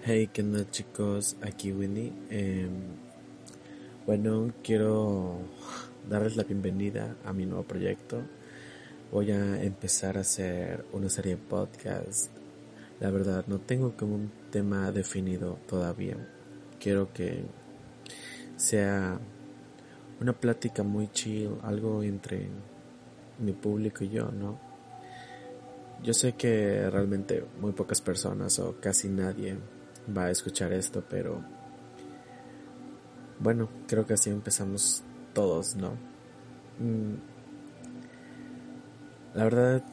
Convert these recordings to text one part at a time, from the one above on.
Hey, ¿qué onda chicos? Aquí Winnie. Em, bueno, quiero darles la bienvenida a mi nuevo proyecto. Voy a empezar a hacer una serie de podcast. La verdad, no tengo como un tema definido todavía. Quiero que sea una plática muy chill, algo entre mi público y yo, ¿no? Yo sé que realmente muy pocas personas o casi nadie va a escuchar esto, pero bueno, creo que así empezamos todos, ¿no? Mm, la verdad,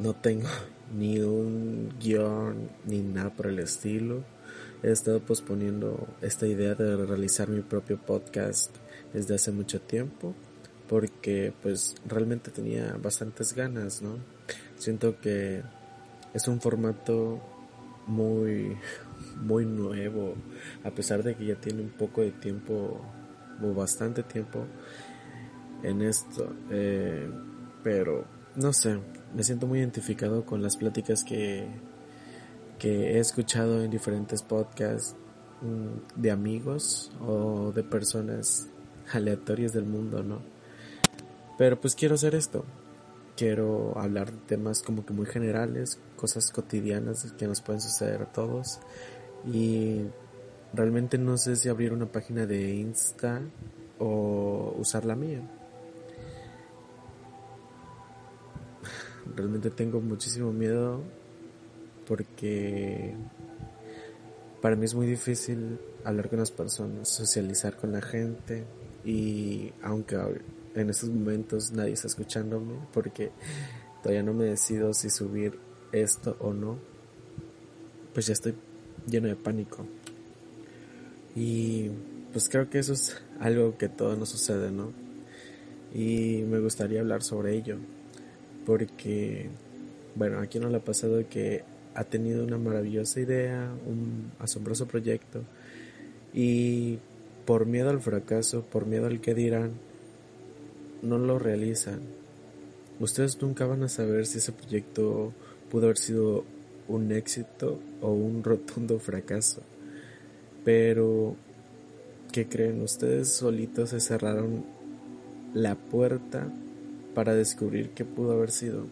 no tengo ni un guion ni nada por el estilo. He estado posponiendo esta idea de realizar mi propio podcast desde hace mucho tiempo porque pues realmente tenía bastantes ganas, ¿no? Siento que es un formato muy muy nuevo, a pesar de que ya tiene un poco de tiempo, o bastante tiempo en esto, eh, pero no sé, me siento muy identificado con las pláticas que, que he escuchado en diferentes podcasts mm, de amigos o de personas aleatorias del mundo, ¿no? Pero pues quiero hacer esto. Quiero hablar de temas como que muy generales, cosas cotidianas que nos pueden suceder a todos y realmente no sé si abrir una página de Insta o usar la mía. Realmente tengo muchísimo miedo porque para mí es muy difícil hablar con las personas, socializar con la gente y aunque en estos momentos nadie está escuchándome porque todavía no me decido si subir esto o no, pues ya estoy lleno de pánico. Y pues creo que eso es algo que todo nos sucede, ¿no? Y me gustaría hablar sobre ello. Porque, bueno, aquí no le ha pasado que ha tenido una maravillosa idea, un asombroso proyecto. Y por miedo al fracaso, por miedo al que dirán, no lo realizan. Ustedes nunca van a saber si ese proyecto pudo haber sido un éxito o un rotundo fracaso. Pero, ¿qué creen? Ustedes solitos se cerraron la puerta para descubrir qué pudo haber sido.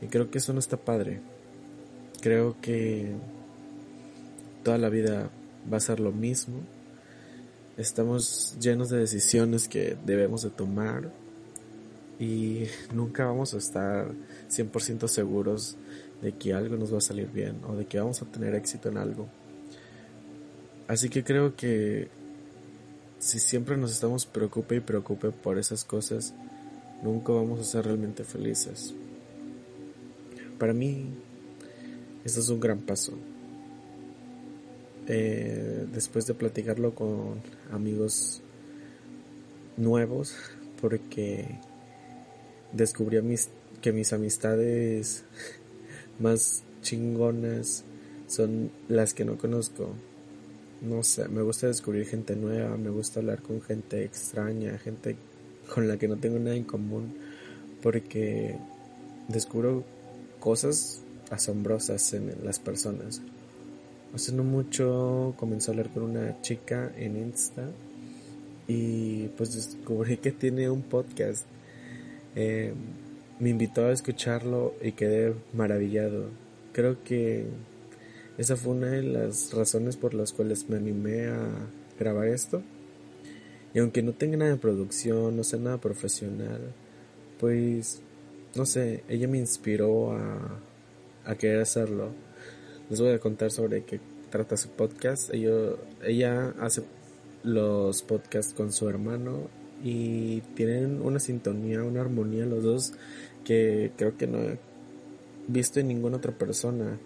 Y creo que eso no está padre. Creo que toda la vida va a ser lo mismo. Estamos llenos de decisiones que debemos de tomar y nunca vamos a estar 100% seguros de que algo nos va a salir bien o de que vamos a tener éxito en algo. Así que creo que si siempre nos estamos preocupe y preocupe por esas cosas, nunca vamos a ser realmente felices. Para mí, esto es un gran paso. Eh, después de platicarlo con amigos nuevos, porque descubrí mis, que mis amistades más chingonas son las que no conozco. No sé, me gusta descubrir gente nueva, me gusta hablar con gente extraña, gente con la que no tengo nada en común, porque descubro cosas asombrosas en las personas. Hace no mucho comencé a hablar con una chica en Insta y pues descubrí que tiene un podcast. Eh, me invitó a escucharlo y quedé maravillado. Creo que esa fue una de las razones por las cuales me animé a grabar esto. Y aunque no tenga nada de producción, no sea nada profesional, pues no sé, ella me inspiró a, a querer hacerlo. Les voy a contar sobre qué trata su podcast. Ella, hace los podcasts con su hermano y tienen una sintonía, una armonía los dos que creo que no he visto en ninguna otra persona.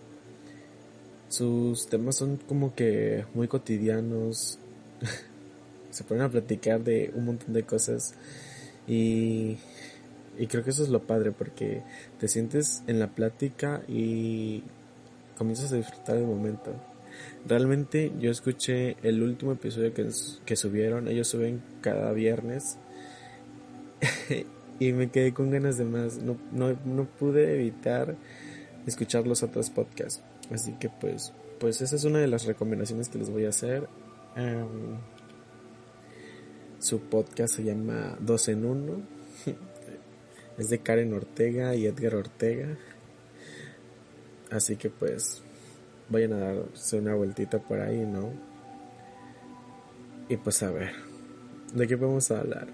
Sus temas son como que muy cotidianos. Se ponen a platicar de un montón de cosas. Y, y creo que eso es lo padre porque te sientes en la plática y comienzas a disfrutar del momento. Realmente yo escuché el último episodio que, que subieron. Ellos suben cada viernes. y me quedé con ganas de más. No, no, no pude evitar escuchar los otros podcasts. Así que pues, pues esa es una de las recomendaciones que les voy a hacer. Em, su podcast se llama Dos en Uno. es de Karen Ortega y Edgar Ortega. Así que pues vayan a darse una vueltita por ahí, ¿no? Y pues a ver, ¿de qué a hablar?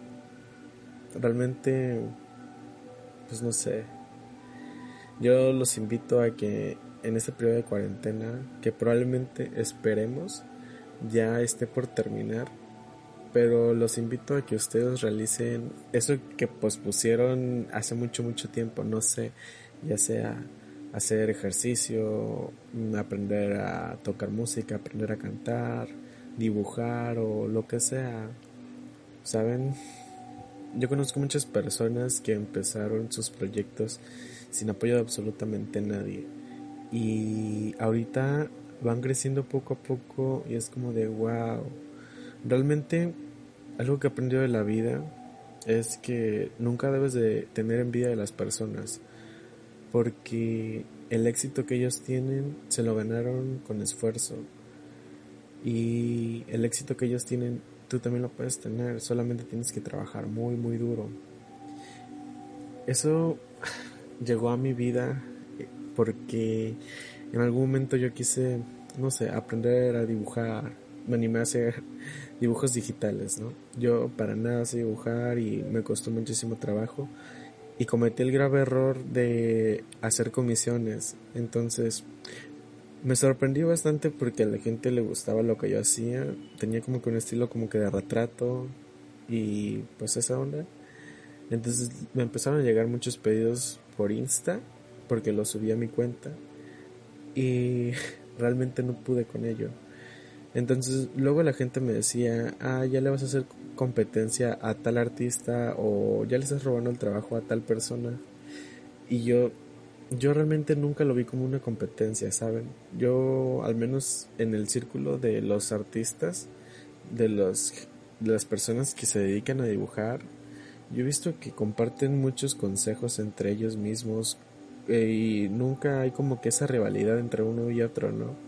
Realmente, pues no sé. Yo los invito a que en este periodo de cuarentena, que probablemente esperemos ya esté por terminar, pero los invito a que ustedes realicen eso que pospusieron hace mucho, mucho tiempo, no sé, ya sea hacer ejercicio, aprender a tocar música, aprender a cantar, dibujar o lo que sea. ¿Saben? Yo conozco muchas personas que empezaron sus proyectos sin apoyo de absolutamente nadie. Y ahorita van creciendo poco a poco y es como de wow. Realmente algo que he aprendido de la vida es que nunca debes de tener envidia de las personas porque el éxito que ellos tienen se lo ganaron con esfuerzo y el éxito que ellos tienen tú también lo puedes tener, solamente tienes que trabajar muy muy duro. Eso llegó a mi vida porque en algún momento yo quise, no sé, aprender a dibujar, me animé a hacer dibujos digitales, ¿no? Yo para nada sé dibujar y me costó muchísimo trabajo y cometí el grave error de hacer comisiones. Entonces me sorprendió bastante porque a la gente le gustaba lo que yo hacía. Tenía como que un estilo como que de retrato y pues esa onda. Entonces me empezaron a llegar muchos pedidos por Insta porque lo subí a mi cuenta y realmente no pude con ello. Entonces luego la gente me decía, ah, ya le vas a hacer competencia a tal artista o ya le estás robando el trabajo a tal persona. Y yo, yo realmente nunca lo vi como una competencia, ¿saben? Yo, al menos en el círculo de los artistas, de, los, las personas que se dedican a dibujar, yo he visto que comparten muchos consejos entre ellos mismos eh, y nunca hay como que esa rivalidad entre uno y otro, ¿no?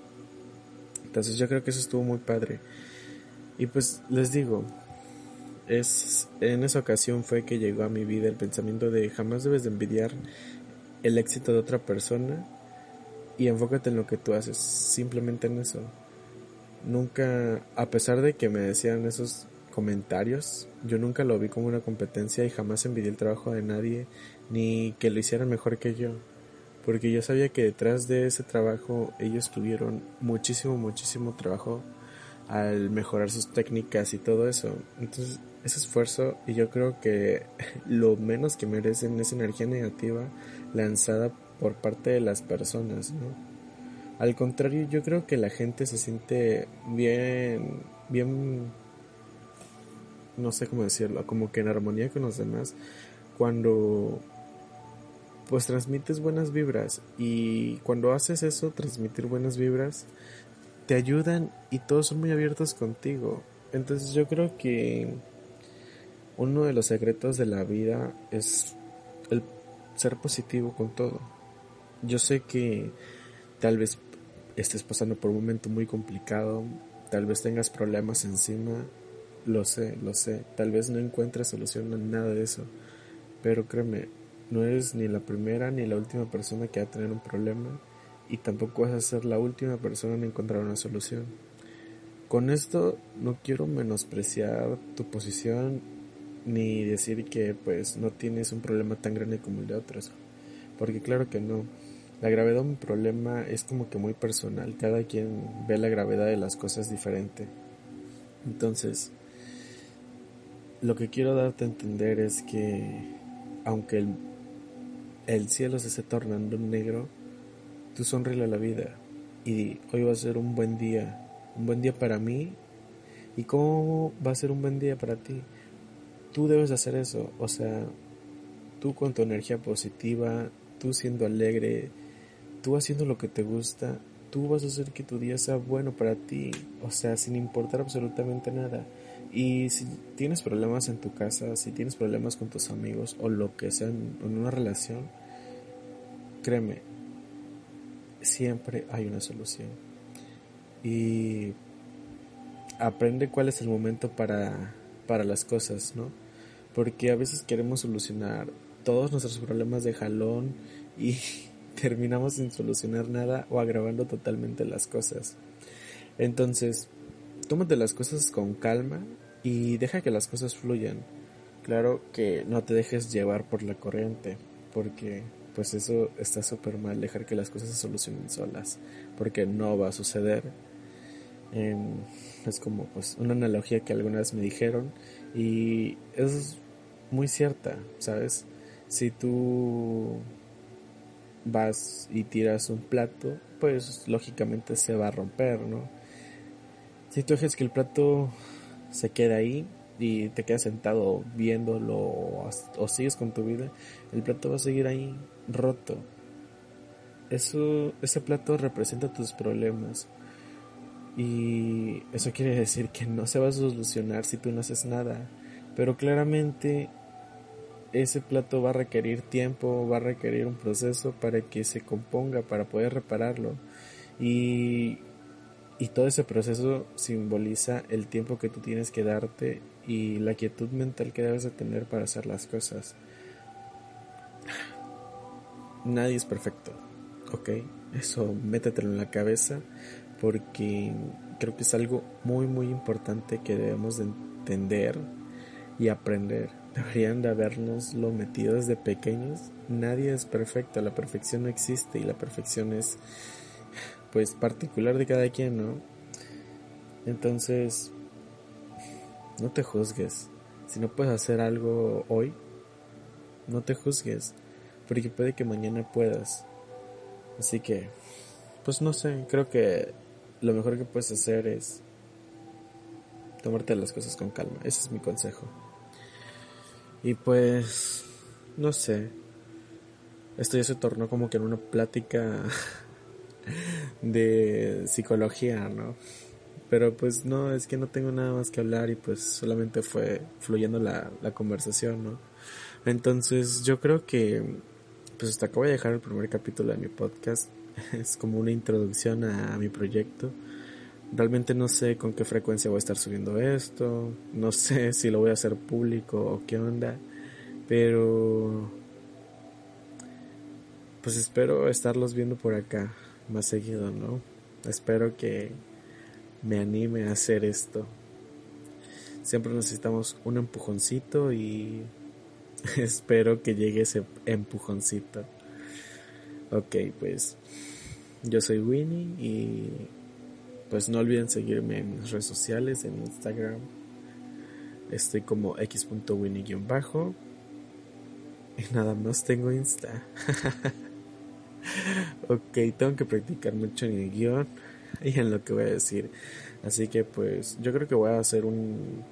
Entonces yo creo que eso estuvo muy padre. Y pues les digo, es en esa ocasión fue que llegó a mi vida el pensamiento de jamás debes de envidiar el éxito de otra persona y enfócate en lo que tú haces, simplemente en eso. Nunca, a pesar de que me decían esos comentarios, yo nunca lo vi como una competencia y jamás envidié el trabajo de nadie ni que lo hicieran mejor que yo, porque yo sabía que detrás de ese trabajo ellos tuvieron muchísimo, muchísimo trabajo al mejorar sus técnicas y todo eso. Entonces ese esfuerzo y yo creo que lo menos que merecen es energía negativa lanzada por parte de las personas, ¿no? Al contrario, yo creo que la gente se siente bien, bien, no sé cómo decirlo, como que en armonía con los demás cuando pues transmites buenas vibras y cuando haces eso, transmitir buenas vibras, te ayudan y todos son muy abiertos contigo. Entonces yo creo que uno de los secretos de la vida es el ser positivo con todo. Yo sé que tal vez estés pasando por un momento muy complicado, tal vez tengas problemas encima, lo sé, lo sé, tal vez no encuentres solución a nada de eso, pero créeme, no eres ni la primera ni la última persona que va a tener un problema y tampoco vas a ser la última persona en encontrar una solución. Con esto no quiero menospreciar tu posición ni decir que pues no tienes un problema tan grande como el de otros, porque claro que no. La gravedad de un problema es como que muy personal, cada quien ve la gravedad de las cosas diferente. Entonces, lo que quiero darte a entender es que aunque el, el cielo se esté tornando negro, tú sonríe a la vida, y hoy va a ser un buen día, un buen día para mí. ¿Y cómo va a ser un buen día para ti? Tú debes hacer eso, o sea, tú con tu energía positiva, tú siendo alegre, tú haciendo lo que te gusta, tú vas a hacer que tu día sea bueno para ti, o sea, sin importar absolutamente nada. Y si tienes problemas en tu casa, si tienes problemas con tus amigos o lo que sea en una relación, créeme, siempre hay una solución. Y aprende cuál es el momento para, para las cosas, ¿no? Porque a veces queremos solucionar todos nuestros problemas de jalón y terminamos sin solucionar nada o agravando totalmente las cosas. Entonces, tómate las cosas con calma y deja que las cosas fluyan. Claro que no te dejes llevar por la corriente, porque pues eso está súper mal, dejar que las cosas se solucionen solas, porque no va a suceder. Em, es como pues una analogía que algunas me dijeron y es muy cierta, ¿sabes? Si tú vas y tiras un plato, pues lógicamente se va a romper, ¿no? Si tú dejas que el plato se quede ahí y te quedas sentado viéndolo o, sigues con tu vida, el plato va a seguir ahí roto. Eso, ese plato representa tus problemas. Y eso quiere decir que no se va a solucionar si tú no haces nada. Pero claramente ese plato va a requerir tiempo, va a requerir un proceso para que se componga, para poder repararlo. Y, y todo ese proceso simboliza el tiempo que tú tienes que darte y la quietud mental que debes de tener para hacer las cosas. Nadie es perfecto, ¿ok? Eso métetelo en la cabeza porque creo que es algo muy muy importante que debemos de entender y aprender deberían de habernos lo metido desde pequeños. Nadie es perfecto, la perfección no existe y la perfección es pues particular de cada quien, ¿no? Entonces, no te juzgues. Si no puedes hacer algo hoy, no te juzgues, porque puede que mañana puedas. Así que, pues no sé, creo que lo mejor que puedes hacer es tomarte las cosas con calma. Ese es mi consejo. Y pues, no sé, esto ya se tornó como que en una plática de psicología, ¿no? Pero pues no, es que no tengo nada más que hablar y pues solamente fue fluyendo la, la conversación, ¿no? Entonces yo creo que pues hasta acá voy a dejar el primer capítulo de mi podcast. Es como una introducción a mi proyecto. Realmente no sé con qué frecuencia voy a estar subiendo esto, no sé si lo voy a hacer público o qué onda, pero pues espero estarlos viendo por acá más seguido, ¿no? Espero que me anime a hacer esto. Siempre necesitamos un empujoncito y espero que llegue ese empujoncito. Ok, pues yo soy Winnie y pues no olviden seguirme en mis redes sociales, en Instagram. Estoy como x.winnie-bajo. Y nada más tengo Insta. ok, tengo que practicar mucho en el guion y en lo que voy a decir. Así que pues yo creo que voy a hacer un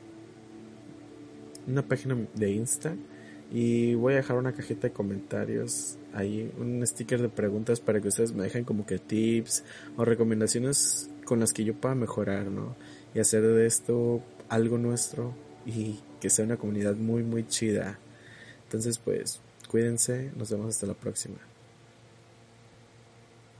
una página de Insta y voy a dejar una cajita de comentarios ahí, un sticker de preguntas para que ustedes me dejen como que tips o recomendaciones con las que yo pueda mejorar, ¿no? Y hacer de esto algo nuestro y que sea una comunidad muy, muy chida. Entonces, pues, cuídense, nos vemos hasta la próxima.